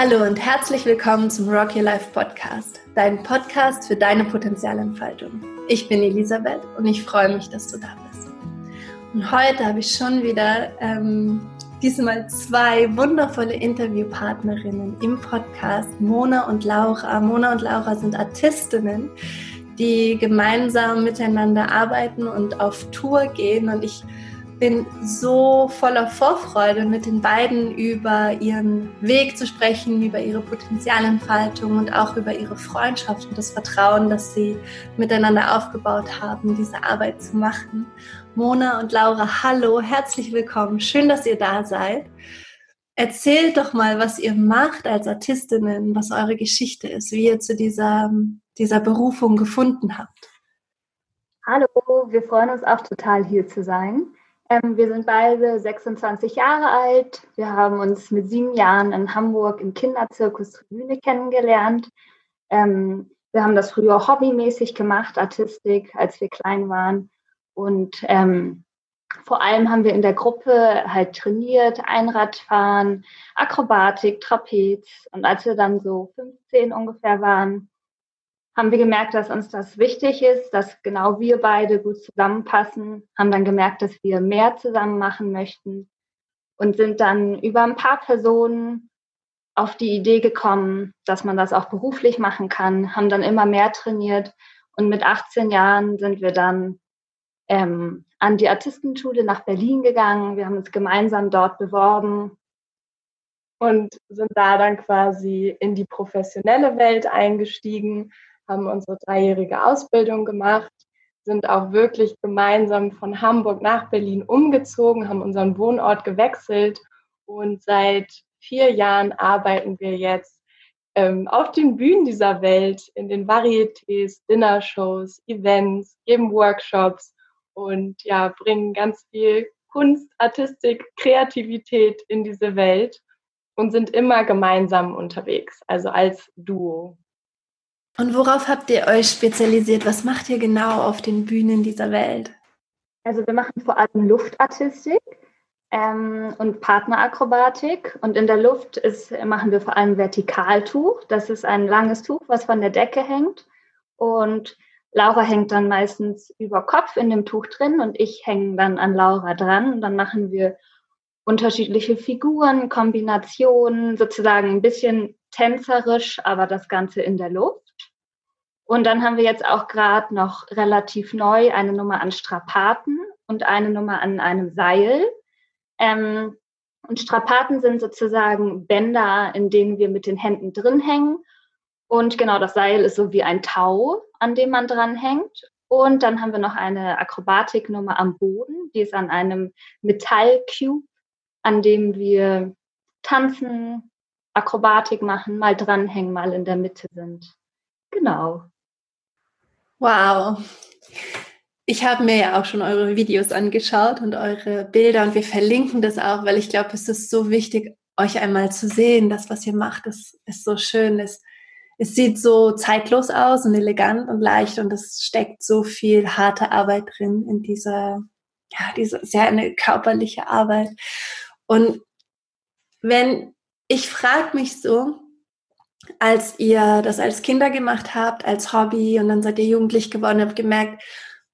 Hallo und herzlich willkommen zum Rock Your Life Podcast, dein Podcast für deine Potenzialentfaltung. Ich bin Elisabeth und ich freue mich, dass du da bist. Und heute habe ich schon wieder ähm, diesmal zwei wundervolle Interviewpartnerinnen im Podcast, Mona und Laura. Mona und Laura sind Artistinnen, die gemeinsam miteinander arbeiten und auf Tour gehen und ich bin so voller Vorfreude, mit den beiden über ihren Weg zu sprechen, über ihre Potenzialentfaltung und auch über ihre Freundschaft und das Vertrauen, das sie miteinander aufgebaut haben, diese Arbeit zu machen. Mona und Laura, hallo, herzlich willkommen. Schön, dass ihr da seid. Erzählt doch mal, was ihr macht als Artistinnen, was eure Geschichte ist, wie ihr zu dieser, dieser Berufung gefunden habt. Hallo, wir freuen uns auch total hier zu sein. Ähm, wir sind beide 26 Jahre alt. Wir haben uns mit sieben Jahren in Hamburg im Kinderzirkus Tribüne kennengelernt. Ähm, wir haben das früher hobbymäßig gemacht, Artistik, als wir klein waren. Und ähm, vor allem haben wir in der Gruppe halt trainiert, Einradfahren, Akrobatik, Trapez. Und als wir dann so 15 ungefähr waren, haben wir gemerkt, dass uns das wichtig ist, dass genau wir beide gut zusammenpassen, haben dann gemerkt, dass wir mehr zusammen machen möchten und sind dann über ein paar Personen auf die Idee gekommen, dass man das auch beruflich machen kann, haben dann immer mehr trainiert und mit 18 Jahren sind wir dann ähm, an die Artistenschule nach Berlin gegangen. Wir haben uns gemeinsam dort beworben und sind da dann quasi in die professionelle Welt eingestiegen haben unsere dreijährige Ausbildung gemacht, sind auch wirklich gemeinsam von Hamburg nach Berlin umgezogen, haben unseren Wohnort gewechselt und seit vier Jahren arbeiten wir jetzt ähm, auf den Bühnen dieser Welt, in den Varietés, Dinnershows, Events, geben Workshops und ja, bringen ganz viel Kunst, Artistik, Kreativität in diese Welt und sind immer gemeinsam unterwegs, also als Duo. Und worauf habt ihr euch spezialisiert? Was macht ihr genau auf den Bühnen dieser Welt? Also wir machen vor allem Luftartistik ähm, und Partnerakrobatik. Und in der Luft ist, machen wir vor allem Vertikaltuch. Das ist ein langes Tuch, was von der Decke hängt. Und Laura hängt dann meistens über Kopf in dem Tuch drin und ich hänge dann an Laura dran. Und dann machen wir unterschiedliche Figuren, Kombinationen, sozusagen ein bisschen tänzerisch, aber das Ganze in der Luft. Und dann haben wir jetzt auch gerade noch relativ neu eine Nummer an Strapaten und eine Nummer an einem Seil. Ähm, und Strapaten sind sozusagen Bänder, in denen wir mit den Händen drin hängen. Und genau, das Seil ist so wie ein Tau, an dem man dran hängt. Und dann haben wir noch eine Akrobatiknummer am Boden, die ist an einem Metallcube, an dem wir tanzen, Akrobatik machen, mal dranhängen, mal in der Mitte sind. Genau. Wow. Ich habe mir ja auch schon eure Videos angeschaut und eure Bilder und wir verlinken das auch, weil ich glaube, es ist so wichtig, euch einmal zu sehen. Das, was ihr macht, ist, ist so schön. Es, es sieht so zeitlos aus und elegant und leicht und es steckt so viel harte Arbeit drin in dieser, ja, diese sehr eine körperliche Arbeit. Und wenn ich frage mich so, als ihr das als Kinder gemacht habt, als Hobby und dann seid ihr jugendlich geworden, habt gemerkt,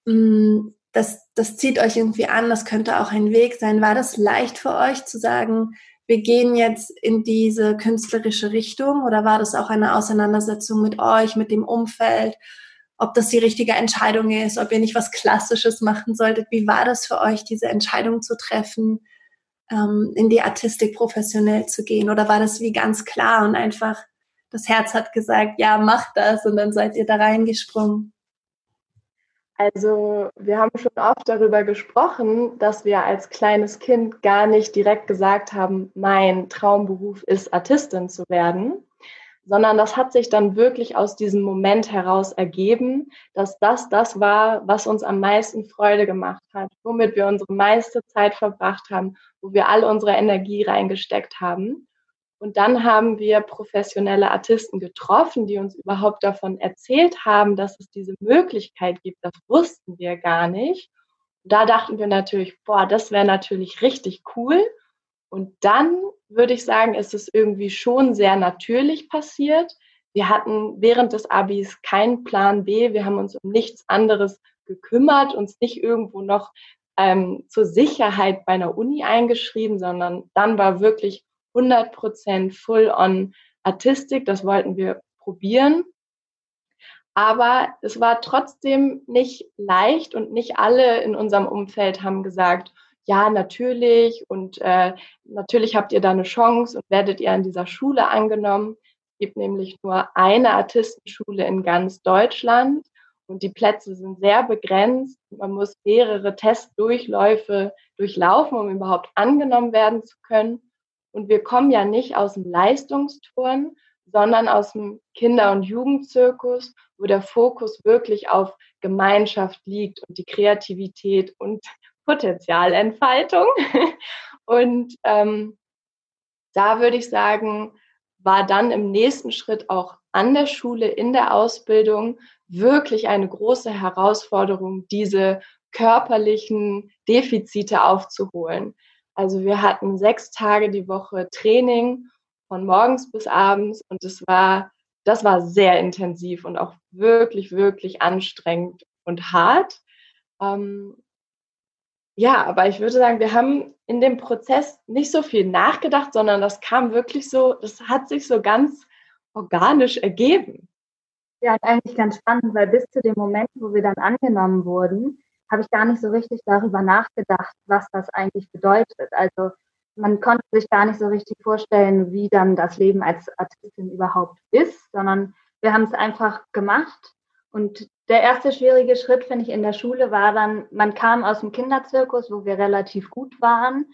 mh, mm, das, das zieht euch irgendwie an, das könnte auch ein Weg sein. War das leicht für euch zu sagen, wir gehen jetzt in diese künstlerische Richtung oder war das auch eine Auseinandersetzung mit euch, mit dem Umfeld, ob das die richtige Entscheidung ist, ob ihr nicht was Klassisches machen solltet? Wie war das für euch, diese Entscheidung zu treffen, ähm, in die Artistik professionell zu gehen? Oder war das wie ganz klar und einfach das Herz hat gesagt, ja, mach das und dann seid ihr da reingesprungen? Also wir haben schon oft darüber gesprochen, dass wir als kleines Kind gar nicht direkt gesagt haben, mein Traumberuf ist Artistin zu werden, sondern das hat sich dann wirklich aus diesem Moment heraus ergeben, dass das das war, was uns am meisten Freude gemacht hat, womit wir unsere meiste Zeit verbracht haben, wo wir all unsere Energie reingesteckt haben. Und dann haben wir professionelle Artisten getroffen, die uns überhaupt davon erzählt haben, dass es diese Möglichkeit gibt. Das wussten wir gar nicht. da dachten wir natürlich, boah, das wäre natürlich richtig cool. Und dann würde ich sagen, ist es irgendwie schon sehr natürlich passiert. Wir hatten während des Abis keinen Plan B. Wir haben uns um nichts anderes gekümmert, uns nicht irgendwo noch ähm, zur Sicherheit bei einer Uni eingeschrieben, sondern dann war wirklich 100 Prozent full-on Artistik. Das wollten wir probieren. Aber es war trotzdem nicht leicht und nicht alle in unserem Umfeld haben gesagt, ja, natürlich und äh, natürlich habt ihr da eine Chance und werdet ihr an dieser Schule angenommen. Es gibt nämlich nur eine Artistenschule in ganz Deutschland und die Plätze sind sehr begrenzt. Man muss mehrere Testdurchläufe durchlaufen, um überhaupt angenommen werden zu können. Und wir kommen ja nicht aus dem Leistungsturn, sondern aus dem Kinder- und Jugendzirkus, wo der Fokus wirklich auf Gemeinschaft liegt und die Kreativität und Potenzialentfaltung. Und ähm, da würde ich sagen, war dann im nächsten Schritt auch an der Schule, in der Ausbildung wirklich eine große Herausforderung, diese körperlichen Defizite aufzuholen. Also wir hatten sechs Tage die Woche Training von morgens bis abends und es war, das war sehr intensiv und auch wirklich, wirklich anstrengend und hart. Ähm, ja, aber ich würde sagen, wir haben in dem Prozess nicht so viel nachgedacht, sondern das kam wirklich so, das hat sich so ganz organisch ergeben. Ja, eigentlich ganz spannend, weil bis zu dem Moment, wo wir dann angenommen wurden, habe ich gar nicht so richtig darüber nachgedacht, was das eigentlich bedeutet. Also man konnte sich gar nicht so richtig vorstellen, wie dann das Leben als Artistin überhaupt ist, sondern wir haben es einfach gemacht. Und der erste schwierige Schritt, finde ich, in der Schule war dann, man kam aus dem Kinderzirkus, wo wir relativ gut waren,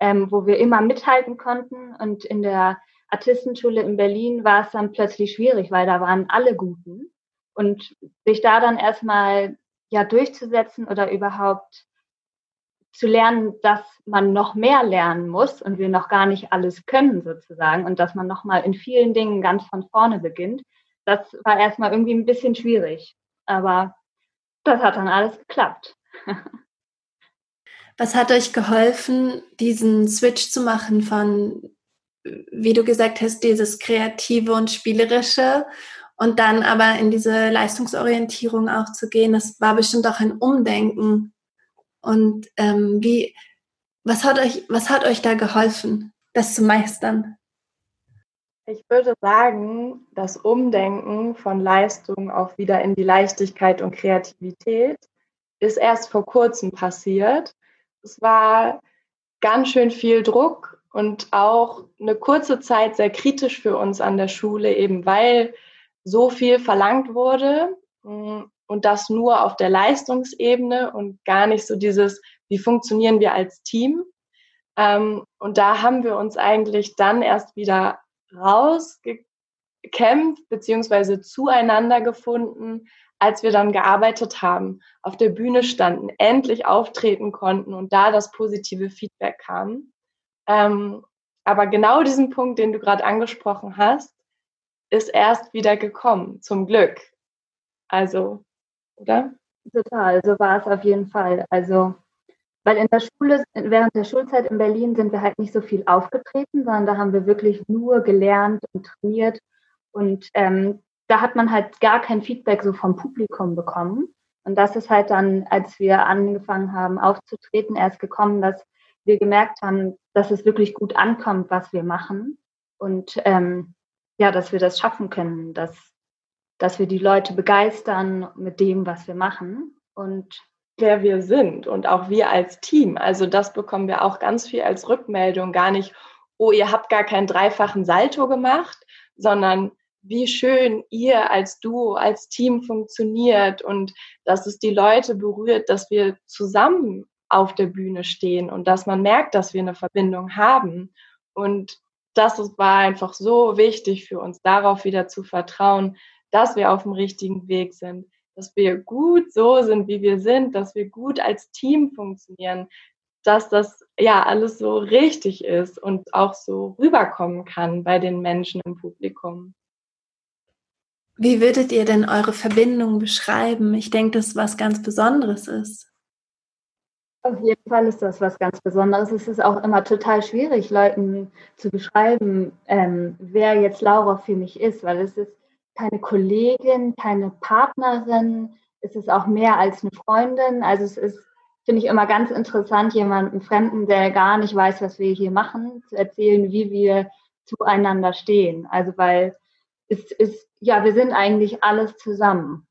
ähm, wo wir immer mithalten konnten. Und in der Artistenschule in Berlin war es dann plötzlich schwierig, weil da waren alle Guten. Und sich da dann erstmal ja durchzusetzen oder überhaupt zu lernen, dass man noch mehr lernen muss und wir noch gar nicht alles können sozusagen und dass man noch mal in vielen Dingen ganz von vorne beginnt. Das war erstmal irgendwie ein bisschen schwierig, aber das hat dann alles geklappt. Was hat euch geholfen, diesen Switch zu machen von, wie du gesagt hast, dieses kreative und spielerische und dann aber in diese Leistungsorientierung auch zu gehen? Das war bestimmt auch ein Umdenken und ähm, wie, was hat euch, was hat euch da geholfen, das zu meistern? Ich würde sagen, das Umdenken von Leistung auch wieder in die Leichtigkeit und Kreativität ist erst vor kurzem passiert. Es war ganz schön viel Druck und auch eine kurze Zeit sehr kritisch für uns an der Schule, eben weil so viel verlangt wurde und das nur auf der Leistungsebene und gar nicht so dieses, wie funktionieren wir als Team. Ähm, und da haben wir uns eigentlich dann erst wieder rausgekämpft beziehungsweise zueinander gefunden, als wir dann gearbeitet haben, auf der Bühne standen, endlich auftreten konnten und da das positive Feedback kam. Ähm, aber genau diesen Punkt, den du gerade angesprochen hast, ist erst wieder gekommen, zum Glück. Also oder? Total, so war es auf jeden Fall. Also, weil in der Schule, während der Schulzeit in Berlin sind wir halt nicht so viel aufgetreten, sondern da haben wir wirklich nur gelernt und trainiert. Und ähm, da hat man halt gar kein Feedback so vom Publikum bekommen. Und das ist halt dann, als wir angefangen haben aufzutreten, erst gekommen, dass wir gemerkt haben, dass es wirklich gut ankommt, was wir machen. Und ähm, ja, dass wir das schaffen können, dass dass wir die Leute begeistern mit dem, was wir machen und wer wir sind und auch wir als Team. Also das bekommen wir auch ganz viel als Rückmeldung, gar nicht, oh, ihr habt gar keinen dreifachen Salto gemacht, sondern wie schön ihr als Duo, als Team funktioniert und dass es die Leute berührt, dass wir zusammen auf der Bühne stehen und dass man merkt, dass wir eine Verbindung haben. Und das war einfach so wichtig für uns, darauf wieder zu vertrauen, dass wir auf dem richtigen Weg sind, dass wir gut so sind, wie wir sind, dass wir gut als Team funktionieren, dass das ja alles so richtig ist und auch so rüberkommen kann bei den Menschen im Publikum. Wie würdet ihr denn eure Verbindung beschreiben? Ich denke, dass was ganz Besonderes ist. Auf jeden Fall ist das was ganz Besonderes. Es ist auch immer total schwierig, Leuten zu beschreiben, ähm, wer jetzt Laura für mich ist, weil es ist keine Kollegin, keine Partnerin, es ist auch mehr als eine Freundin. Also es ist, finde ich, immer ganz interessant, jemandem Fremden, der gar nicht weiß, was wir hier machen, zu erzählen, wie wir zueinander stehen. Also weil es ist, ja, wir sind eigentlich alles zusammen.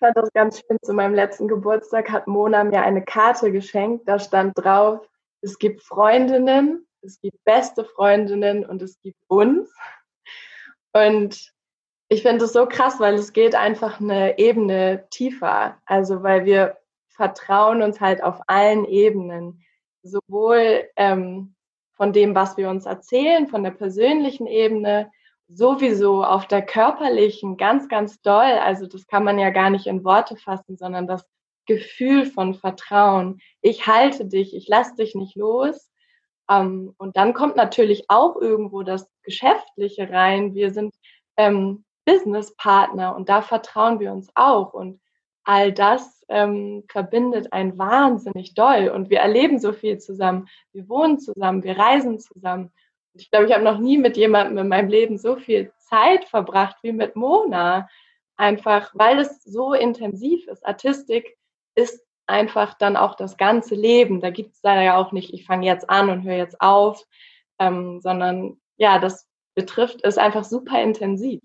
Ich fand das ganz schön. Zu meinem letzten Geburtstag hat Mona mir eine Karte geschenkt. Da stand drauf, es gibt Freundinnen, es gibt beste Freundinnen und es gibt uns. Und ich finde es so krass, weil es geht einfach eine Ebene tiefer. Also weil wir vertrauen uns halt auf allen Ebenen. Sowohl ähm, von dem, was wir uns erzählen, von der persönlichen Ebene, sowieso auf der körperlichen ganz, ganz doll. Also das kann man ja gar nicht in Worte fassen, sondern das Gefühl von Vertrauen. Ich halte dich, ich lasse dich nicht los. Ähm, und dann kommt natürlich auch irgendwo das Geschäftliche rein. Wir sind ähm, Businesspartner und da vertrauen wir uns auch. Und all das ähm, verbindet ein wahnsinnig doll. Und wir erleben so viel zusammen. Wir wohnen zusammen, wir reisen zusammen. Ich glaube, ich habe noch nie mit jemandem in meinem Leben so viel Zeit verbracht wie mit Mona. Einfach, weil es so intensiv ist. Artistik ist einfach dann auch das ganze Leben. Da gibt es leider ja auch nicht, ich fange jetzt an und höre jetzt auf, ähm, sondern ja, das betrifft es einfach super intensiv.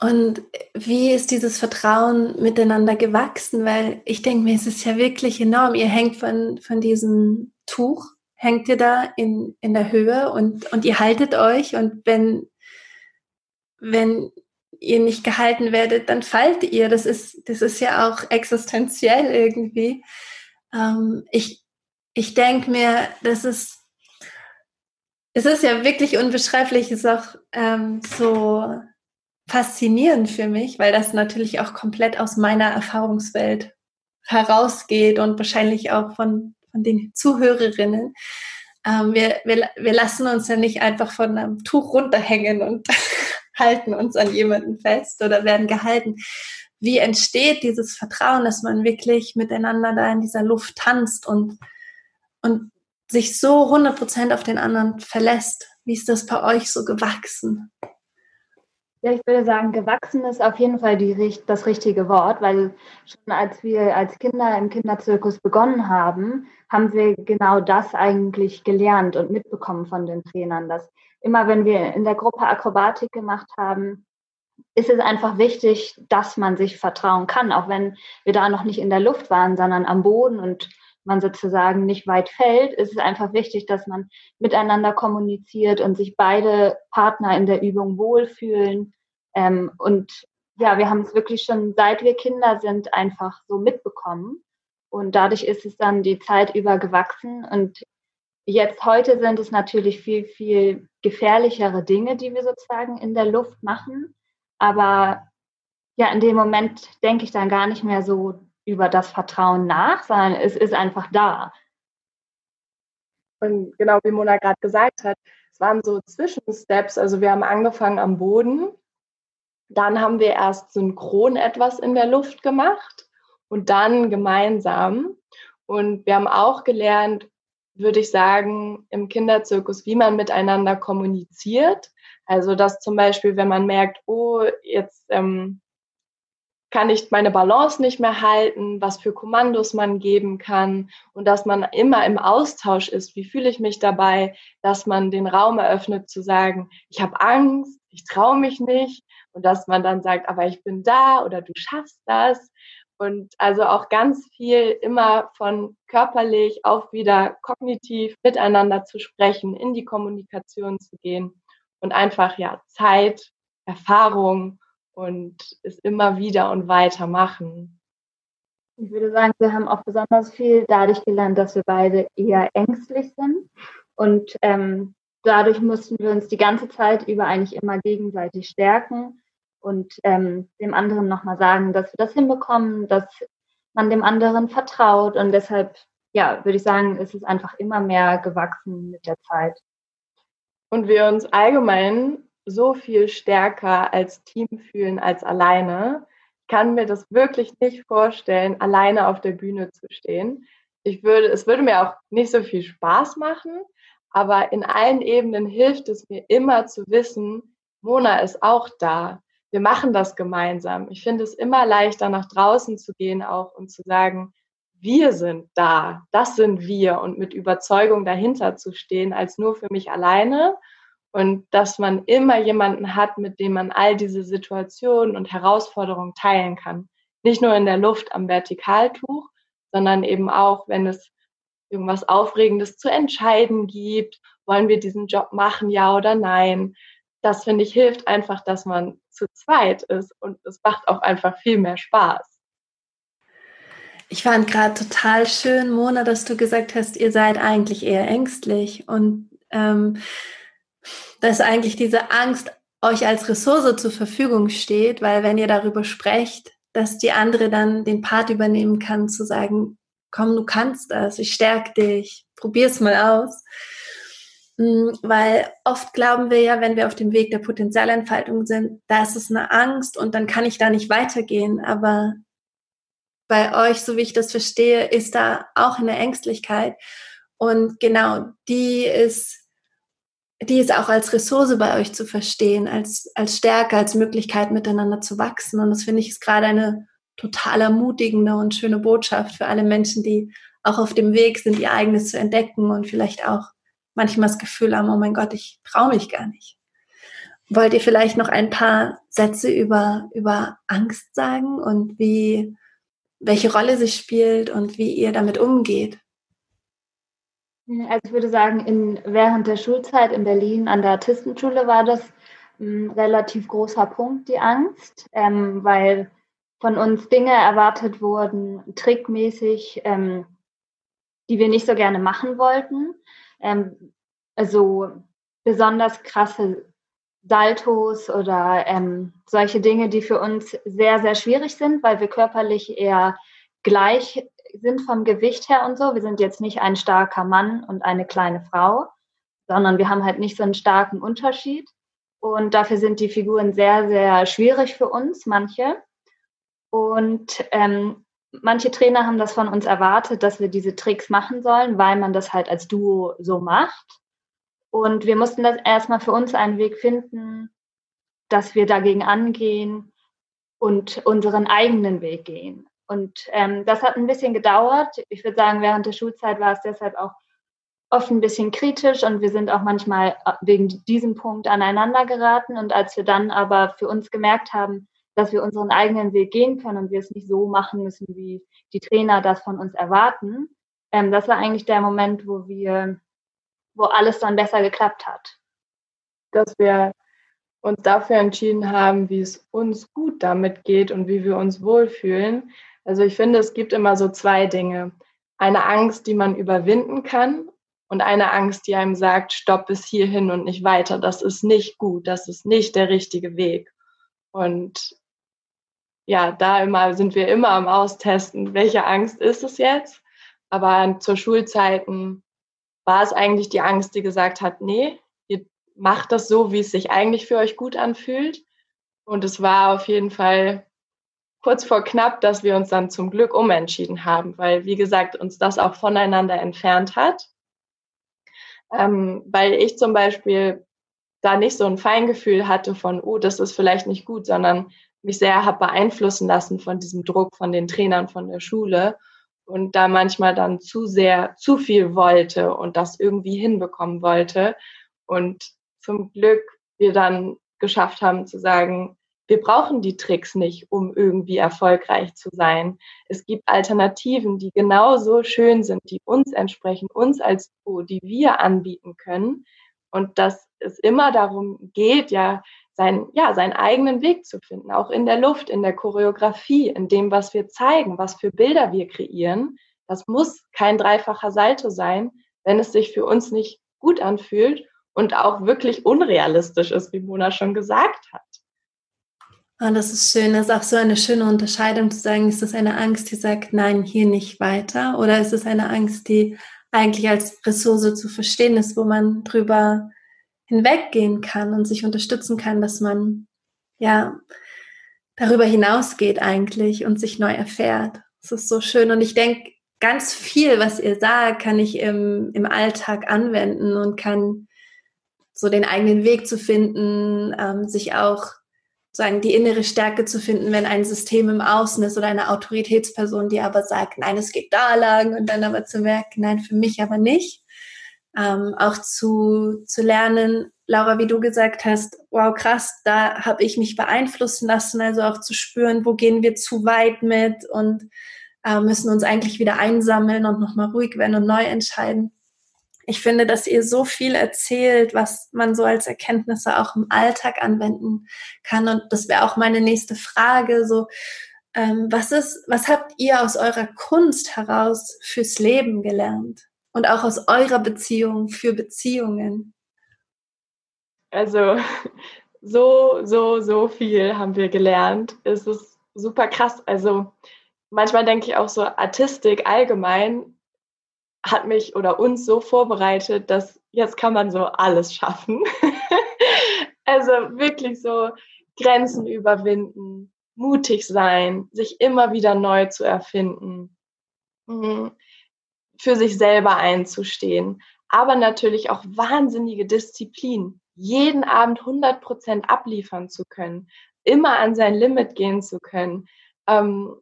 Und wie ist dieses Vertrauen miteinander gewachsen? Weil ich denke mir, es ist ja wirklich enorm. Ihr hängt von, von diesem Tuch hängt ihr da in, in der Höhe und, und ihr haltet euch und wenn, wenn ihr nicht gehalten werdet, dann fallt ihr. Das ist, das ist ja auch existenziell irgendwie. Ähm, ich ich denke mir, das ist, es ist ja wirklich unbeschreiblich, es ist auch ähm, so faszinierend für mich, weil das natürlich auch komplett aus meiner Erfahrungswelt herausgeht und wahrscheinlich auch von von den Zuhörerinnen. Ähm, wir, wir, wir lassen uns ja nicht einfach von einem Tuch runterhängen und halten uns an jemanden fest oder werden gehalten. Wie entsteht dieses Vertrauen, dass man wirklich miteinander da in dieser Luft tanzt und, und sich so 100% auf den anderen verlässt? Wie ist das bei euch so gewachsen? Ja, ich würde sagen, gewachsen ist auf jeden Fall die, das richtige Wort, weil schon als wir als Kinder im Kinderzirkus begonnen haben, haben wir genau das eigentlich gelernt und mitbekommen von den Trainern, dass immer wenn wir in der Gruppe Akrobatik gemacht haben, ist es einfach wichtig, dass man sich vertrauen kann, auch wenn wir da noch nicht in der Luft waren, sondern am Boden und man sozusagen nicht weit fällt, ist es einfach wichtig, dass man miteinander kommuniziert und sich beide Partner in der Übung wohlfühlen. Ähm, und ja, wir haben es wirklich schon, seit wir Kinder sind, einfach so mitbekommen. Und dadurch ist es dann die Zeit über gewachsen. Und jetzt heute sind es natürlich viel, viel gefährlichere Dinge, die wir sozusagen in der Luft machen. Aber ja, in dem Moment denke ich dann gar nicht mehr so über das Vertrauen nach, sondern es ist einfach da. Und genau wie Mona gerade gesagt hat, es waren so Zwischensteps. Also wir haben angefangen am Boden, dann haben wir erst synchron etwas in der Luft gemacht und dann gemeinsam. Und wir haben auch gelernt, würde ich sagen, im Kinderzirkus, wie man miteinander kommuniziert. Also dass zum Beispiel, wenn man merkt, oh, jetzt ähm, kann ich meine Balance nicht mehr halten, was für Kommandos man geben kann und dass man immer im Austausch ist. Wie fühle ich mich dabei, dass man den Raum eröffnet zu sagen, ich habe Angst, ich traue mich nicht und dass man dann sagt, aber ich bin da oder du schaffst das. Und also auch ganz viel immer von körperlich auch wieder kognitiv miteinander zu sprechen, in die Kommunikation zu gehen und einfach ja Zeit, Erfahrung und es immer wieder und weiter machen. Ich würde sagen, wir haben auch besonders viel dadurch gelernt, dass wir beide eher ängstlich sind. Und ähm, dadurch mussten wir uns die ganze Zeit über eigentlich immer gegenseitig stärken und ähm, dem anderen nochmal sagen, dass wir das hinbekommen, dass man dem anderen vertraut. Und deshalb, ja, würde ich sagen, ist es einfach immer mehr gewachsen mit der Zeit. Und wir uns allgemein so viel stärker als Team fühlen als alleine. Ich kann mir das wirklich nicht vorstellen, alleine auf der Bühne zu stehen. Ich würde, es würde mir auch nicht so viel Spaß machen, aber in allen Ebenen hilft es mir immer zu wissen, Mona ist auch da. Wir machen das gemeinsam. Ich finde es immer leichter, nach draußen zu gehen auch und zu sagen, wir sind da, das sind wir und mit Überzeugung dahinter zu stehen, als nur für mich alleine. Und dass man immer jemanden hat, mit dem man all diese Situationen und Herausforderungen teilen kann. Nicht nur in der Luft am Vertikaltuch, sondern eben auch, wenn es irgendwas Aufregendes zu entscheiden gibt. Wollen wir diesen Job machen, ja oder nein? Das finde ich hilft einfach, dass man zu zweit ist und es macht auch einfach viel mehr Spaß. Ich fand gerade total schön, Mona, dass du gesagt hast, ihr seid eigentlich eher ängstlich und ähm, dass eigentlich diese Angst euch als Ressource zur Verfügung steht, weil wenn ihr darüber sprecht, dass die andere dann den Part übernehmen kann, zu sagen, komm, du kannst das, ich stärke dich, probier's mal aus. Mm, weil oft glauben wir ja, wenn wir auf dem Weg der Potenzialentfaltung sind, da ist es eine Angst und dann kann ich da nicht weitergehen. Aber bei euch, so wie ich das verstehe, ist da auch eine Ängstlichkeit. Und genau, die ist, die ist auch als Ressource bei euch zu verstehen, als, als Stärke, als Möglichkeit miteinander zu wachsen. Und das finde ich ist gerade eine total ermutigende und schöne Botschaft für alle Menschen, die auch auf dem Weg sind, ihr eigenes zu entdecken und vielleicht auch manchmal das Gefühl haben, oh mein Gott, ich traue mich gar nicht. Wollt ihr vielleicht noch ein paar Sätze über, über Angst sagen und wie, welche Rolle sie spielt und wie ihr damit umgeht? Also ich würde sagen, in, während der Schulzeit in Berlin an der Artistenschule war das ein relativ großer Punkt, die Angst, ähm, weil von uns Dinge erwartet wurden, trickmäßig, ähm, die wir nicht so gerne machen wollten. Ähm, also besonders krasse Saltos oder ähm, solche Dinge, die für uns sehr, sehr schwierig sind, weil wir körperlich eher gleich sind vom Gewicht her und so. Wir sind jetzt nicht ein starker Mann und eine kleine Frau, sondern wir haben halt nicht so einen starken Unterschied. Und dafür sind die Figuren sehr, sehr schwierig für uns, manche. Und ähm, manche Trainer haben das von uns erwartet, dass wir diese Tricks machen sollen, weil man das halt als Duo so macht. Und wir mussten das erstmal für uns einen Weg finden, dass wir dagegen angehen und unseren eigenen Weg gehen. Und ähm, das hat ein bisschen gedauert. Ich würde sagen, während der Schulzeit war es deshalb auch oft ein bisschen kritisch und wir sind auch manchmal äh, wegen diesem Punkt aneinander geraten. Und als wir dann aber für uns gemerkt haben, dass wir unseren eigenen Weg gehen können und wir es nicht so machen müssen, wie die Trainer das von uns erwarten, ähm, das war eigentlich der Moment, wo wir wo alles dann besser geklappt hat. Dass wir uns dafür entschieden haben, wie es uns gut damit geht und wie wir uns wohlfühlen. Also ich finde, es gibt immer so zwei Dinge. Eine Angst, die man überwinden kann und eine Angst, die einem sagt, stopp bis hierhin und nicht weiter. Das ist nicht gut, das ist nicht der richtige Weg. Und ja, da immer sind wir immer am Austesten, welche Angst ist es jetzt. Aber zur Schulzeiten war es eigentlich die Angst, die gesagt hat, nee, ihr macht das so, wie es sich eigentlich für euch gut anfühlt. Und es war auf jeden Fall kurz vor knapp, dass wir uns dann zum Glück umentschieden haben, weil, wie gesagt, uns das auch voneinander entfernt hat. Ähm, weil ich zum Beispiel da nicht so ein Feingefühl hatte von, oh, das ist vielleicht nicht gut, sondern mich sehr habe beeinflussen lassen von diesem Druck von den Trainern von der Schule und da manchmal dann zu sehr, zu viel wollte und das irgendwie hinbekommen wollte. Und zum Glück wir dann geschafft haben zu sagen, wir brauchen die Tricks nicht, um irgendwie erfolgreich zu sein. Es gibt Alternativen, die genauso schön sind, die uns entsprechen, uns als Duo, die wir anbieten können. Und dass es immer darum geht, ja, sein, ja, seinen eigenen Weg zu finden, auch in der Luft, in der Choreografie, in dem, was wir zeigen, was für Bilder wir kreieren. Das muss kein dreifacher Salto sein, wenn es sich für uns nicht gut anfühlt und auch wirklich unrealistisch ist, wie Mona schon gesagt hat. Ah, das ist schön. Das ist auch so eine schöne Unterscheidung zu sagen, ist das eine Angst, die sagt, nein, hier nicht weiter? Oder ist es eine Angst, die eigentlich als Ressource zu verstehen ist, wo man drüber hinweggehen kann und sich unterstützen kann, dass man, ja, darüber hinausgeht eigentlich und sich neu erfährt. Es ist so schön und ich denke, ganz viel, was ihr sagt, kann ich im, im Alltag anwenden und kann so den eigenen Weg zu finden, ähm, sich auch sagen, die innere Stärke zu finden, wenn ein System im Außen ist oder eine Autoritätsperson, die aber sagt, nein, es geht da lang und dann aber zu merken, nein, für mich aber nicht. Ähm, auch zu, zu lernen, Laura, wie du gesagt hast, wow, krass, da habe ich mich beeinflussen lassen, also auch zu spüren, wo gehen wir zu weit mit und äh, müssen uns eigentlich wieder einsammeln und nochmal ruhig werden und neu entscheiden. Ich finde, dass ihr so viel erzählt, was man so als Erkenntnisse auch im Alltag anwenden kann. Und das wäre auch meine nächste Frage. So, ähm, was ist, was habt ihr aus eurer Kunst heraus fürs Leben gelernt? Und auch aus eurer Beziehung für Beziehungen? Also, so, so, so viel haben wir gelernt. Es ist super krass. Also, manchmal denke ich auch so, Artistik allgemein hat mich oder uns so vorbereitet, dass jetzt kann man so alles schaffen. also wirklich so Grenzen überwinden, mutig sein, sich immer wieder neu zu erfinden, mhm. für sich selber einzustehen, aber natürlich auch wahnsinnige Disziplin, jeden Abend 100 Prozent abliefern zu können, immer an sein Limit gehen zu können, ähm,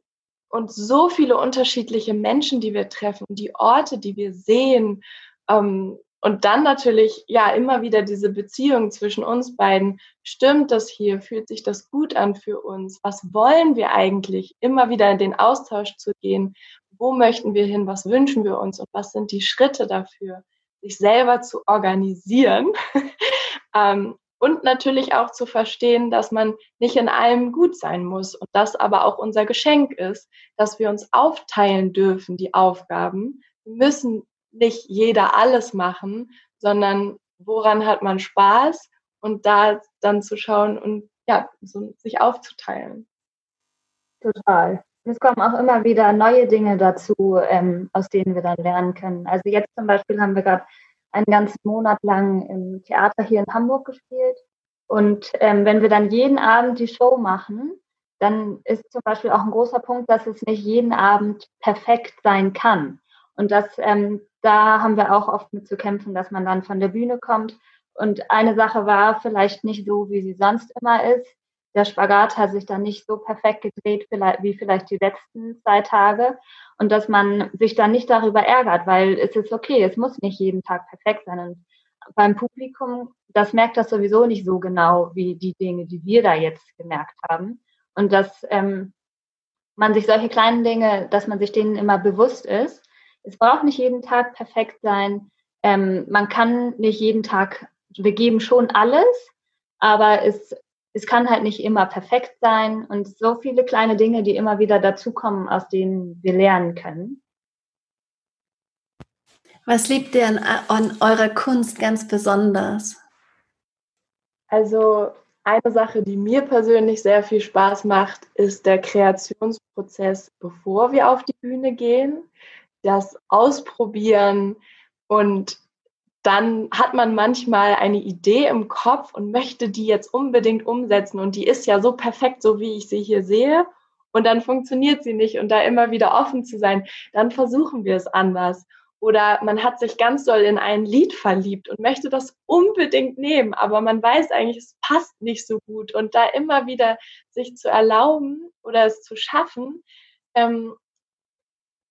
und so viele unterschiedliche Menschen, die wir treffen, die Orte, die wir sehen. Ähm, und dann natürlich, ja, immer wieder diese Beziehung zwischen uns beiden. Stimmt das hier? Fühlt sich das gut an für uns? Was wollen wir eigentlich? Immer wieder in den Austausch zu gehen. Wo möchten wir hin? Was wünschen wir uns? Und was sind die Schritte dafür? Sich selber zu organisieren. ähm, und natürlich auch zu verstehen, dass man nicht in allem gut sein muss und das aber auch unser Geschenk ist, dass wir uns aufteilen dürfen, die Aufgaben. Wir müssen nicht jeder alles machen, sondern woran hat man Spaß und da dann zu schauen und ja, so sich aufzuteilen. Total. Es kommen auch immer wieder neue Dinge dazu, ähm, aus denen wir dann lernen können. Also jetzt zum Beispiel haben wir gerade einen ganzen Monat lang im Theater hier in Hamburg gespielt. Und ähm, wenn wir dann jeden Abend die Show machen, dann ist zum Beispiel auch ein großer Punkt, dass es nicht jeden Abend perfekt sein kann. Und das, ähm, da haben wir auch oft mit zu kämpfen, dass man dann von der Bühne kommt. Und eine Sache war vielleicht nicht so, wie sie sonst immer ist. Der Spagat hat sich dann nicht so perfekt gedreht wie vielleicht die letzten zwei Tage und dass man sich dann nicht darüber ärgert, weil es ist okay, es muss nicht jeden Tag perfekt sein. Und beim Publikum, das merkt das sowieso nicht so genau wie die Dinge, die wir da jetzt gemerkt haben. Und dass ähm, man sich solche kleinen Dinge, dass man sich denen immer bewusst ist. Es braucht nicht jeden Tag perfekt sein. Ähm, man kann nicht jeden Tag, wir geben schon alles, aber es es kann halt nicht immer perfekt sein und so viele kleine Dinge, die immer wieder dazukommen, aus denen wir lernen können. Was liebt ihr an, an eurer Kunst ganz besonders? Also eine Sache, die mir persönlich sehr viel Spaß macht, ist der Kreationsprozess, bevor wir auf die Bühne gehen. Das Ausprobieren und dann hat man manchmal eine Idee im Kopf und möchte die jetzt unbedingt umsetzen. Und die ist ja so perfekt, so wie ich sie hier sehe. Und dann funktioniert sie nicht. Und da immer wieder offen zu sein, dann versuchen wir es anders. Oder man hat sich ganz doll in ein Lied verliebt und möchte das unbedingt nehmen, aber man weiß eigentlich, es passt nicht so gut. Und da immer wieder sich zu erlauben oder es zu schaffen, ähm,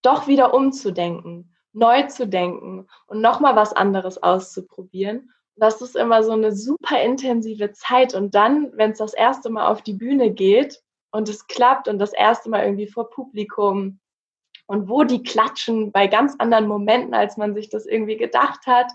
doch wieder umzudenken neu zu denken und nochmal was anderes auszuprobieren. Das ist immer so eine super intensive Zeit. Und dann, wenn es das erste Mal auf die Bühne geht und es klappt und das erste Mal irgendwie vor Publikum und wo die klatschen bei ganz anderen Momenten, als man sich das irgendwie gedacht hat,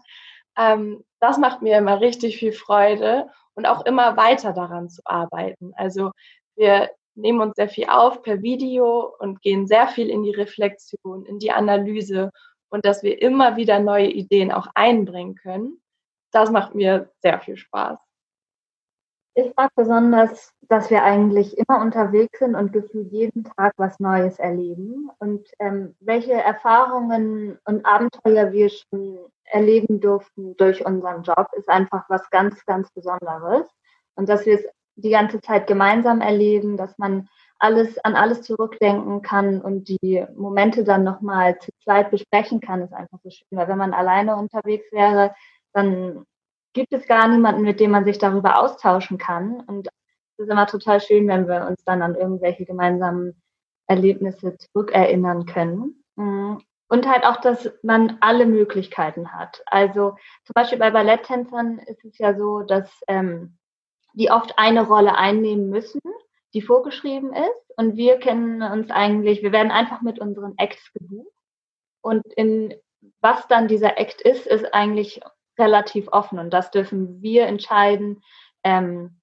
ähm, das macht mir immer richtig viel Freude und auch immer weiter daran zu arbeiten. Also wir nehmen uns sehr viel auf per Video und gehen sehr viel in die Reflexion, in die Analyse und dass wir immer wieder neue Ideen auch einbringen können. Das macht mir sehr viel Spaß. Ich mag besonders, dass wir eigentlich immer unterwegs sind und gefühlt jeden Tag was Neues erleben. Und ähm, welche Erfahrungen und Abenteuer wir schon erleben durften durch unseren Job, ist einfach was ganz, ganz Besonderes. Und dass wir es die ganze Zeit gemeinsam erleben, dass man alles an alles zurückdenken kann und die Momente dann nochmal zu zweit besprechen kann, ist einfach so schön. Weil wenn man alleine unterwegs wäre, dann gibt es gar niemanden, mit dem man sich darüber austauschen kann. Und es ist immer total schön, wenn wir uns dann an irgendwelche gemeinsamen Erlebnisse zurückerinnern können. Mm. Und halt auch, dass man alle Möglichkeiten hat. Also zum Beispiel bei Balletttänzern ist es ja so, dass ähm, die oft eine Rolle einnehmen müssen, die vorgeschrieben ist. Und wir kennen uns eigentlich, wir werden einfach mit unseren Acts gebucht. Und in was dann dieser Act ist, ist eigentlich relativ offen. Und das dürfen wir entscheiden, ähm,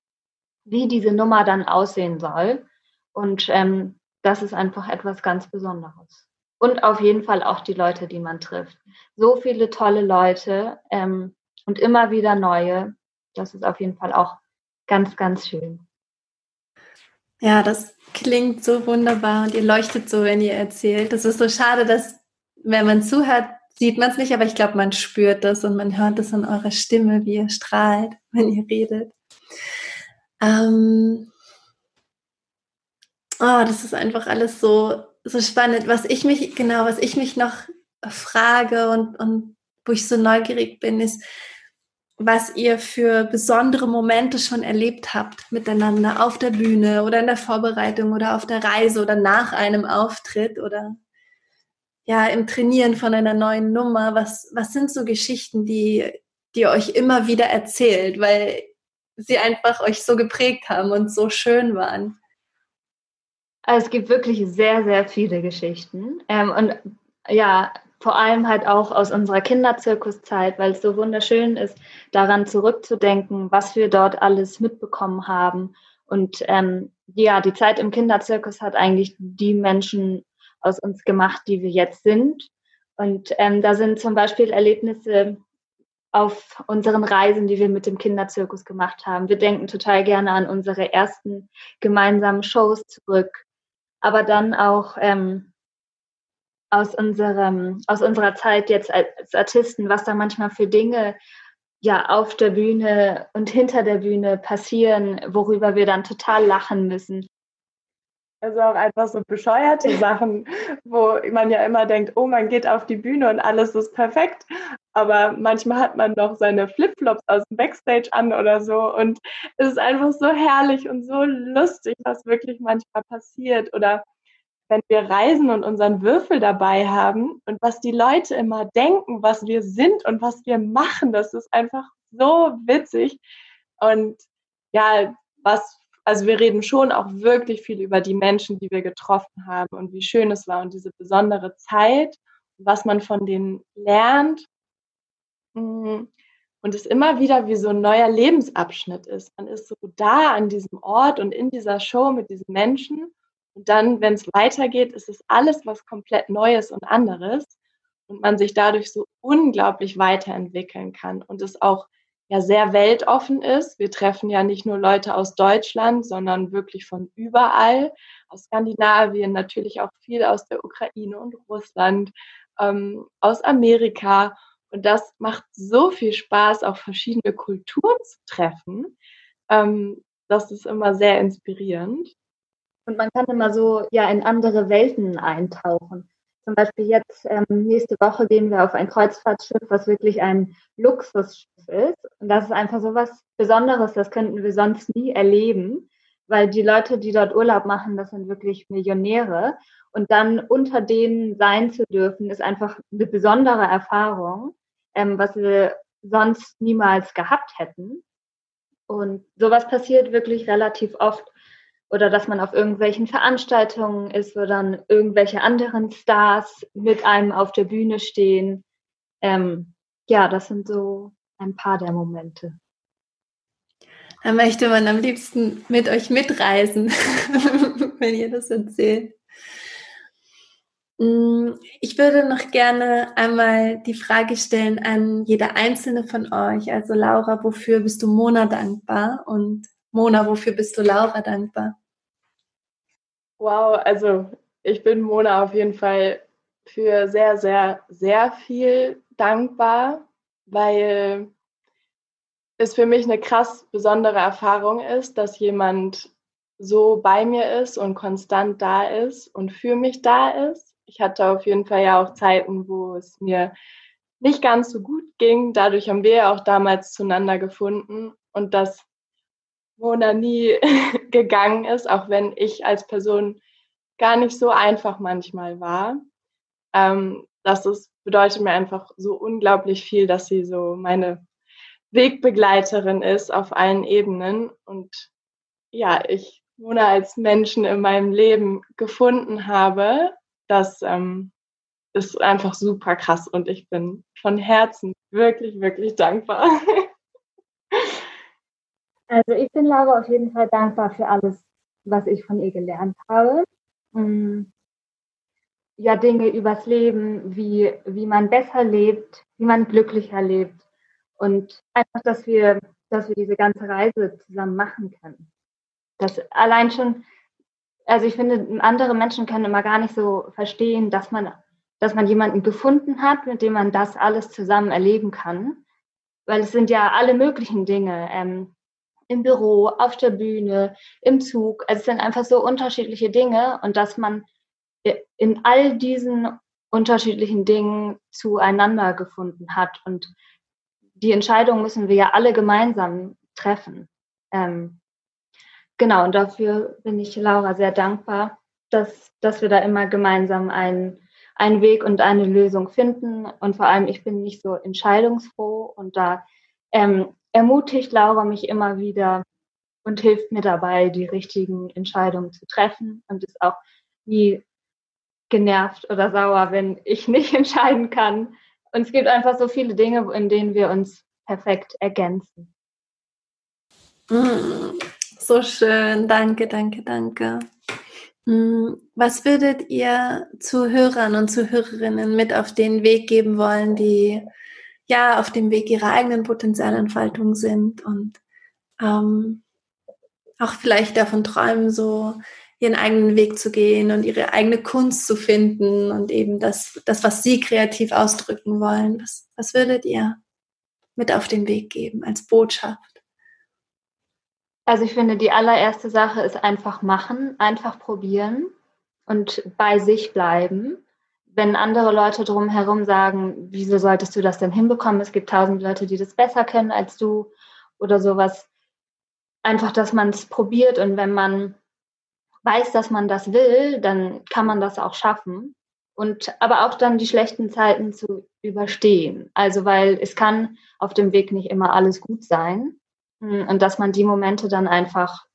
wie diese Nummer dann aussehen soll. Und ähm, das ist einfach etwas ganz Besonderes. Und auf jeden Fall auch die Leute, die man trifft. So viele tolle Leute ähm, und immer wieder neue. Das ist auf jeden Fall auch ganz, ganz schön. Ja, das klingt so wunderbar und ihr leuchtet so, wenn ihr erzählt. Das ist so schade, dass, wenn man zuhört, sieht man es nicht, aber ich glaube, man spürt das und man hört es in eurer Stimme, wie ihr strahlt, wenn ihr redet. Ähm oh, das ist einfach alles so, so spannend. Was ich mich, genau, was ich mich noch frage und, und wo ich so neugierig bin, ist, was ihr für besondere Momente schon erlebt habt miteinander auf der Bühne oder in der Vorbereitung oder auf der Reise oder nach einem Auftritt oder ja im Trainieren von einer neuen Nummer. Was, was sind so Geschichten, die, die euch immer wieder erzählt, weil sie einfach euch so geprägt haben und so schön waren? Also es gibt wirklich sehr, sehr viele Geschichten. Ähm, und ja, vor allem halt auch aus unserer Kinderzirkuszeit, weil es so wunderschön ist, daran zurückzudenken, was wir dort alles mitbekommen haben. Und ähm, ja, die Zeit im Kinderzirkus hat eigentlich die Menschen aus uns gemacht, die wir jetzt sind. Und ähm, da sind zum Beispiel Erlebnisse auf unseren Reisen, die wir mit dem Kinderzirkus gemacht haben. Wir denken total gerne an unsere ersten gemeinsamen Shows zurück, aber dann auch ähm, aus unserem, aus unserer Zeit jetzt als Artisten, was da manchmal für Dinge ja auf der Bühne und hinter der Bühne passieren, worüber wir dann total lachen müssen. Also auch einfach so bescheuerte Sachen, wo man ja immer denkt, oh, man geht auf die Bühne und alles ist perfekt. Aber manchmal hat man noch seine Flipflops aus dem Backstage an oder so. Und es ist einfach so herrlich und so lustig, was wirklich manchmal passiert. Oder wenn wir reisen und unseren Würfel dabei haben und was die Leute immer denken, was wir sind und was wir machen, das ist einfach so witzig. Und ja, was, also wir reden schon auch wirklich viel über die Menschen, die wir getroffen haben und wie schön es war und diese besondere Zeit, was man von denen lernt. Mm, und es immer wieder wie so ein neuer Lebensabschnitt ist. Man ist so da an diesem Ort und in dieser Show mit diesen Menschen und dann, wenn es weitergeht, ist es alles was komplett Neues und anderes und man sich dadurch so unglaublich weiterentwickeln kann und es auch ja sehr weltoffen ist. Wir treffen ja nicht nur Leute aus Deutschland, sondern wirklich von überall, aus Skandinavien, natürlich auch viel aus der Ukraine und Russland, ähm, aus Amerika. Und das macht so viel Spaß, auch verschiedene Kulturen zu treffen. Ähm, das ist immer sehr inspirierend. Und man kann immer so ja in andere Welten eintauchen. Zum Beispiel jetzt ähm, nächste Woche gehen wir auf ein Kreuzfahrtschiff, was wirklich ein Luxusschiff ist. Und das ist einfach so was Besonderes, das könnten wir sonst nie erleben, weil die Leute, die dort Urlaub machen, das sind wirklich Millionäre. Und dann unter denen sein zu dürfen, ist einfach eine besondere Erfahrung, ähm, was wir sonst niemals gehabt hätten. Und sowas passiert wirklich relativ oft oder dass man auf irgendwelchen Veranstaltungen ist, wo dann irgendwelche anderen Stars mit einem auf der Bühne stehen. Ähm, ja, das sind so ein paar der Momente. Da möchte man am liebsten mit euch mitreisen, wenn ihr das erzählt. Mm, ich würde noch gerne einmal die Frage stellen an jeder einzelne von euch. Also Laura, wofür bist du Mona dankbar? Und Mona, wofür bist du Laura dankbar? Wow, also ich bin Mona auf jeden Fall für sehr, sehr, sehr viel dankbar, weil es für mich eine krass besondere Erfahrung ist, dass jemand so bei mir ist und konstant da ist und für mich da ist. Ich hatte auf jeden Fall ja auch Zeiten, wo es mir nicht ganz so gut ging. Dadurch haben wir ja auch damals zueinander gefunden und dass Mona nie gegangen ist, auch wenn ich als Person gar nicht so einfach manchmal war. Ähm, das ist, bedeutet mir einfach so unglaublich viel, dass sie so meine Wegbegleiterin ist auf allen Ebenen und ja, ich Mona als Menschen in meinem Leben gefunden habe, das ähm, ist einfach super krass und ich bin von Herzen wirklich, wirklich dankbar. Also ich bin Laura auf jeden Fall dankbar für alles, was ich von ihr gelernt habe. Mm. Ja, Dinge übers Leben, wie, wie man besser lebt, wie man glücklicher lebt. Und einfach, dass wir, dass wir diese ganze Reise zusammen machen können. Das allein schon, also ich finde, andere Menschen können immer gar nicht so verstehen, dass man, dass man jemanden gefunden hat, mit dem man das alles zusammen erleben kann. Weil es sind ja alle möglichen Dinge. Ähm, im Büro, auf der Bühne, im Zug. Also es sind einfach so unterschiedliche Dinge und dass man in all diesen unterschiedlichen Dingen zueinander gefunden hat. Und die Entscheidung müssen wir ja alle gemeinsam treffen. Ähm, genau, und dafür bin ich Laura sehr dankbar, dass, dass wir da immer gemeinsam einen, einen Weg und eine Lösung finden. Und vor allem, ich bin nicht so entscheidungsfroh und da ähm, ermutigt Laura mich immer wieder und hilft mir dabei, die richtigen Entscheidungen zu treffen und ist auch nie genervt oder sauer, wenn ich nicht entscheiden kann. Und es gibt einfach so viele Dinge, in denen wir uns perfekt ergänzen. Mm, so schön, danke, danke, danke. Mm, was würdet ihr Zuhörern und Zuhörerinnen mit auf den Weg geben wollen, die ja auf dem Weg ihrer eigenen Potenzialentfaltung sind und ähm, auch vielleicht davon träumen, so ihren eigenen Weg zu gehen und ihre eigene Kunst zu finden und eben das, das was sie kreativ ausdrücken wollen. Was, was würdet ihr mit auf den Weg geben als Botschaft? Also ich finde, die allererste Sache ist einfach machen, einfach probieren und bei sich bleiben wenn andere Leute drumherum sagen, wieso solltest du das denn hinbekommen? Es gibt tausend Leute, die das besser können als du oder sowas. Einfach, dass man es probiert und wenn man weiß, dass man das will, dann kann man das auch schaffen. Und aber auch dann die schlechten Zeiten zu überstehen. Also weil es kann auf dem Weg nicht immer alles gut sein. Und dass man die Momente dann einfach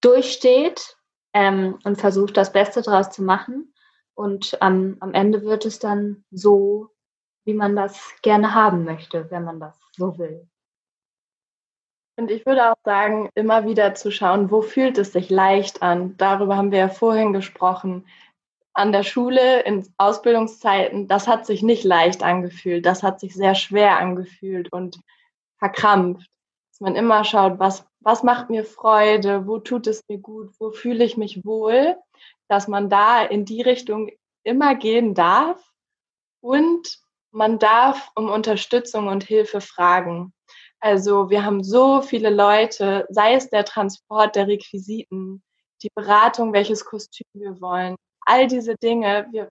durchsteht ähm, und versucht, das Beste draus zu machen und am, am Ende wird es dann so, wie man das gerne haben möchte, wenn man das so will. Und ich würde auch sagen, immer wieder zu schauen, wo fühlt es sich leicht an. Darüber haben wir ja vorhin gesprochen. An der Schule, in Ausbildungszeiten, das hat sich nicht leicht angefühlt. Das hat sich sehr schwer angefühlt und verkrampft. Dass man immer schaut, was, was macht mir Freude, wo tut es mir gut, wo fühle ich mich wohl dass man da in die Richtung immer gehen darf und man darf um Unterstützung und Hilfe fragen. Also wir haben so viele Leute, sei es der Transport der Requisiten, die Beratung, welches Kostüm wir wollen, all diese Dinge. Wir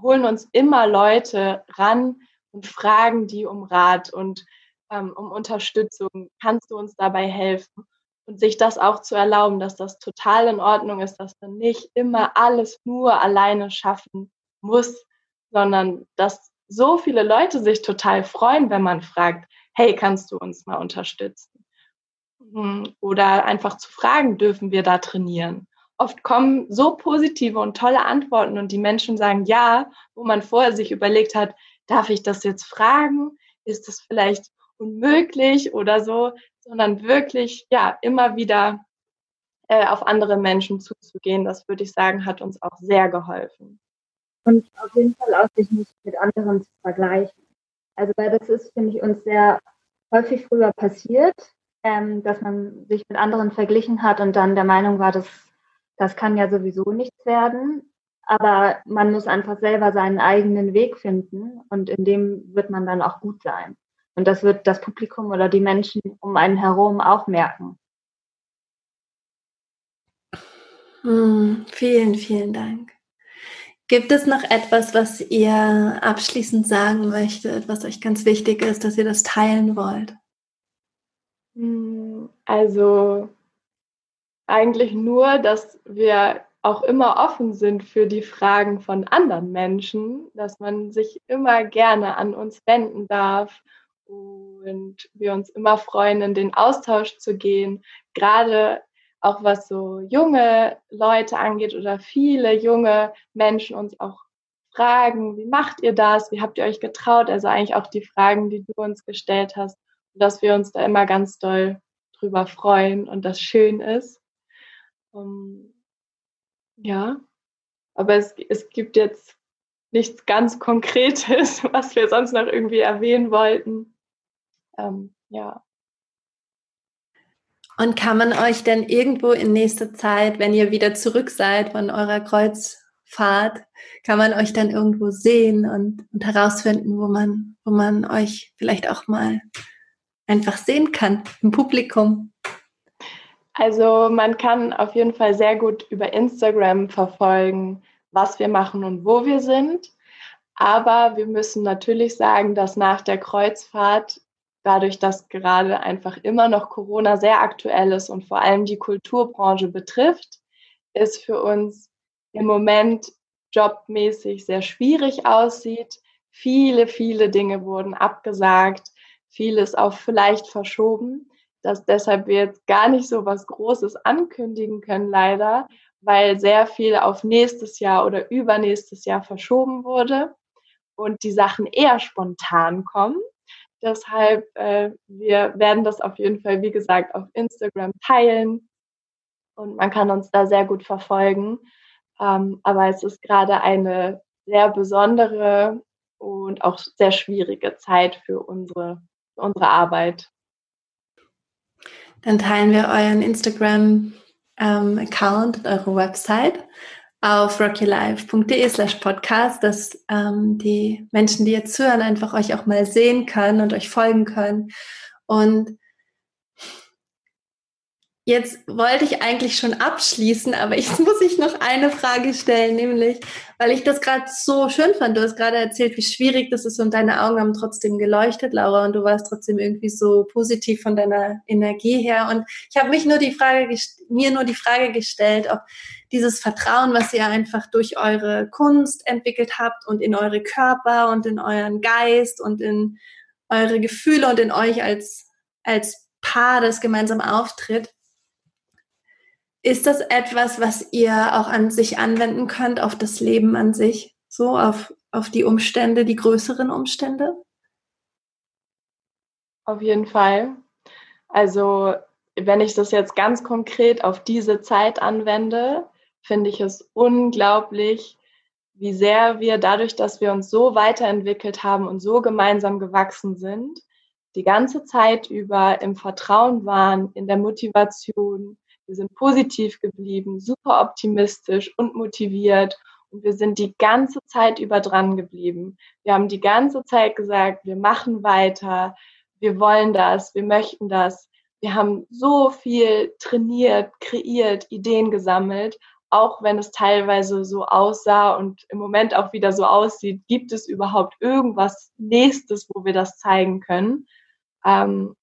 holen uns immer Leute ran und fragen die um Rat und ähm, um Unterstützung. Kannst du uns dabei helfen? Und sich das auch zu erlauben, dass das total in Ordnung ist, dass man nicht immer alles nur alleine schaffen muss, sondern dass so viele Leute sich total freuen, wenn man fragt, hey, kannst du uns mal unterstützen? Hm, oder einfach zu fragen, dürfen wir da trainieren? Oft kommen so positive und tolle Antworten und die Menschen sagen ja, wo man vorher sich überlegt hat, darf ich das jetzt fragen? Ist das vielleicht unmöglich oder so? Sondern wirklich ja immer wieder äh, auf andere Menschen zuzugehen. Das würde ich sagen, hat uns auch sehr geholfen. Und auf jeden Fall auch sich nicht mit anderen zu vergleichen. Also weil das ist, finde ich, uns sehr häufig früher passiert, ähm, dass man sich mit anderen verglichen hat und dann der Meinung war, dass das kann ja sowieso nichts werden. Aber man muss einfach selber seinen eigenen Weg finden und in dem wird man dann auch gut sein. Und das wird das Publikum oder die Menschen um einen herum auch merken. Hm, vielen, vielen Dank. Gibt es noch etwas, was ihr abschließend sagen möchtet, was euch ganz wichtig ist, dass ihr das teilen wollt? Hm, also eigentlich nur, dass wir auch immer offen sind für die Fragen von anderen Menschen, dass man sich immer gerne an uns wenden darf und wir uns immer freuen, in den Austausch zu gehen, gerade auch was so junge Leute angeht oder viele junge Menschen uns auch fragen, wie macht ihr das? Wie habt ihr euch getraut? Also eigentlich auch die Fragen, die du uns gestellt hast, dass wir uns da immer ganz doll drüber freuen und das schön ist. Um, ja, aber es, es gibt jetzt nichts ganz Konkretes, was wir sonst noch irgendwie erwähnen wollten. Ähm, ja. Und kann man euch denn irgendwo in nächster Zeit, wenn ihr wieder zurück seid von eurer Kreuzfahrt, kann man euch dann irgendwo sehen und, und herausfinden, wo man, wo man euch vielleicht auch mal einfach sehen kann im Publikum? Also man kann auf jeden Fall sehr gut über Instagram verfolgen, was wir machen und wo wir sind. Aber wir müssen natürlich sagen, dass nach der Kreuzfahrt dadurch, dass gerade einfach immer noch Corona sehr aktuell ist und vor allem die Kulturbranche betrifft, ist für uns im Moment jobmäßig sehr schwierig aussieht. Viele, viele Dinge wurden abgesagt, vieles auch vielleicht verschoben, dass deshalb wir jetzt gar nicht so was Großes ankündigen können, leider, weil sehr viel auf nächstes Jahr oder übernächstes Jahr verschoben wurde und die Sachen eher spontan kommen. Deshalb, äh, wir werden das auf jeden Fall, wie gesagt, auf Instagram teilen und man kann uns da sehr gut verfolgen. Ähm, aber es ist gerade eine sehr besondere und auch sehr schwierige Zeit für unsere, für unsere Arbeit. Dann teilen wir euren Instagram-Account ähm, und eure Website auf rockylife.de slash podcast, dass ähm, die Menschen, die jetzt zuhören, einfach euch auch mal sehen können und euch folgen können. Und Jetzt wollte ich eigentlich schon abschließen, aber jetzt muss ich noch eine Frage stellen, nämlich, weil ich das gerade so schön fand. Du hast gerade erzählt, wie schwierig das ist und deine Augen haben trotzdem geleuchtet, Laura, und du warst trotzdem irgendwie so positiv von deiner Energie her. Und ich habe mich nur die Frage, mir nur die Frage gestellt, ob dieses Vertrauen, was ihr einfach durch eure Kunst entwickelt habt und in eure Körper und in euren Geist und in eure Gefühle und in euch als, als Paar, das gemeinsam auftritt, ist das etwas, was ihr auch an sich anwenden könnt, auf das Leben an sich? So, auf, auf die Umstände, die größeren Umstände? Auf jeden Fall. Also, wenn ich das jetzt ganz konkret auf diese Zeit anwende, finde ich es unglaublich, wie sehr wir dadurch, dass wir uns so weiterentwickelt haben und so gemeinsam gewachsen sind, die ganze Zeit über im Vertrauen waren, in der Motivation, wir sind positiv geblieben, super optimistisch und motiviert und wir sind die ganze Zeit über dran geblieben. Wir haben die ganze Zeit gesagt, wir machen weiter, wir wollen das, wir möchten das. Wir haben so viel trainiert, kreiert, Ideen gesammelt, auch wenn es teilweise so aussah und im Moment auch wieder so aussieht, gibt es überhaupt irgendwas Nächstes, wo wir das zeigen können? Ähm,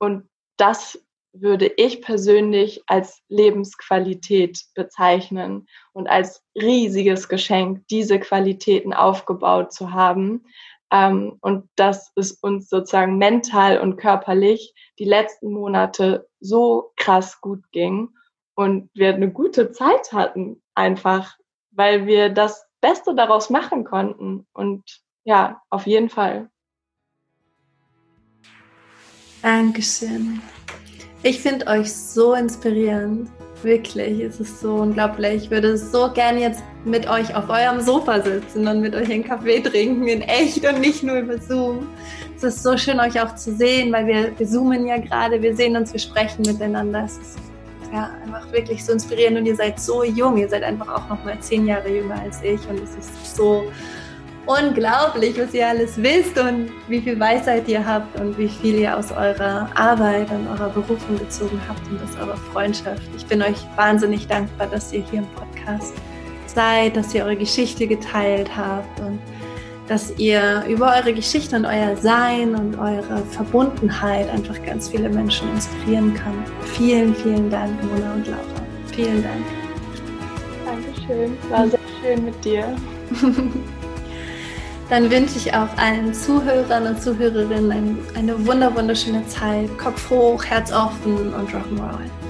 und das würde ich persönlich als Lebensqualität bezeichnen und als riesiges Geschenk, diese Qualitäten aufgebaut zu haben. Ähm, und dass es uns sozusagen mental und körperlich die letzten Monate so krass gut ging und wir eine gute Zeit hatten, einfach, weil wir das Beste daraus machen konnten. Und ja, auf jeden Fall. Dankeschön. Ich finde euch so inspirierend. Wirklich, es ist so unglaublich. Ich würde so gerne jetzt mit euch auf eurem Sofa sitzen und mit euch einen Kaffee trinken, in echt und nicht nur über Zoom. Es ist so schön, euch auch zu sehen, weil wir, wir zoomen ja gerade, wir sehen uns, wir sprechen miteinander. Es ist ja einfach wirklich so inspirierend und ihr seid so jung. Ihr seid einfach auch noch mal zehn Jahre jünger als ich und es ist so unglaublich, was ihr alles wisst und wie viel Weisheit ihr habt und wie viel ihr aus eurer Arbeit und eurer Berufung gezogen habt und aus eurer Freundschaft. Ich bin euch wahnsinnig dankbar, dass ihr hier im Podcast seid, dass ihr eure Geschichte geteilt habt und dass ihr über eure Geschichte und euer Sein und eure Verbundenheit einfach ganz viele Menschen inspirieren kann. Vielen, vielen Dank, Mona und Laura. Vielen Dank. Dankeschön. War sehr schön mit dir. Dann wünsche ich auch allen Zuhörern und Zuhörerinnen eine, eine wunder wunderschöne Zeit. Kopf hoch, Herz offen und Rock'n'Roll.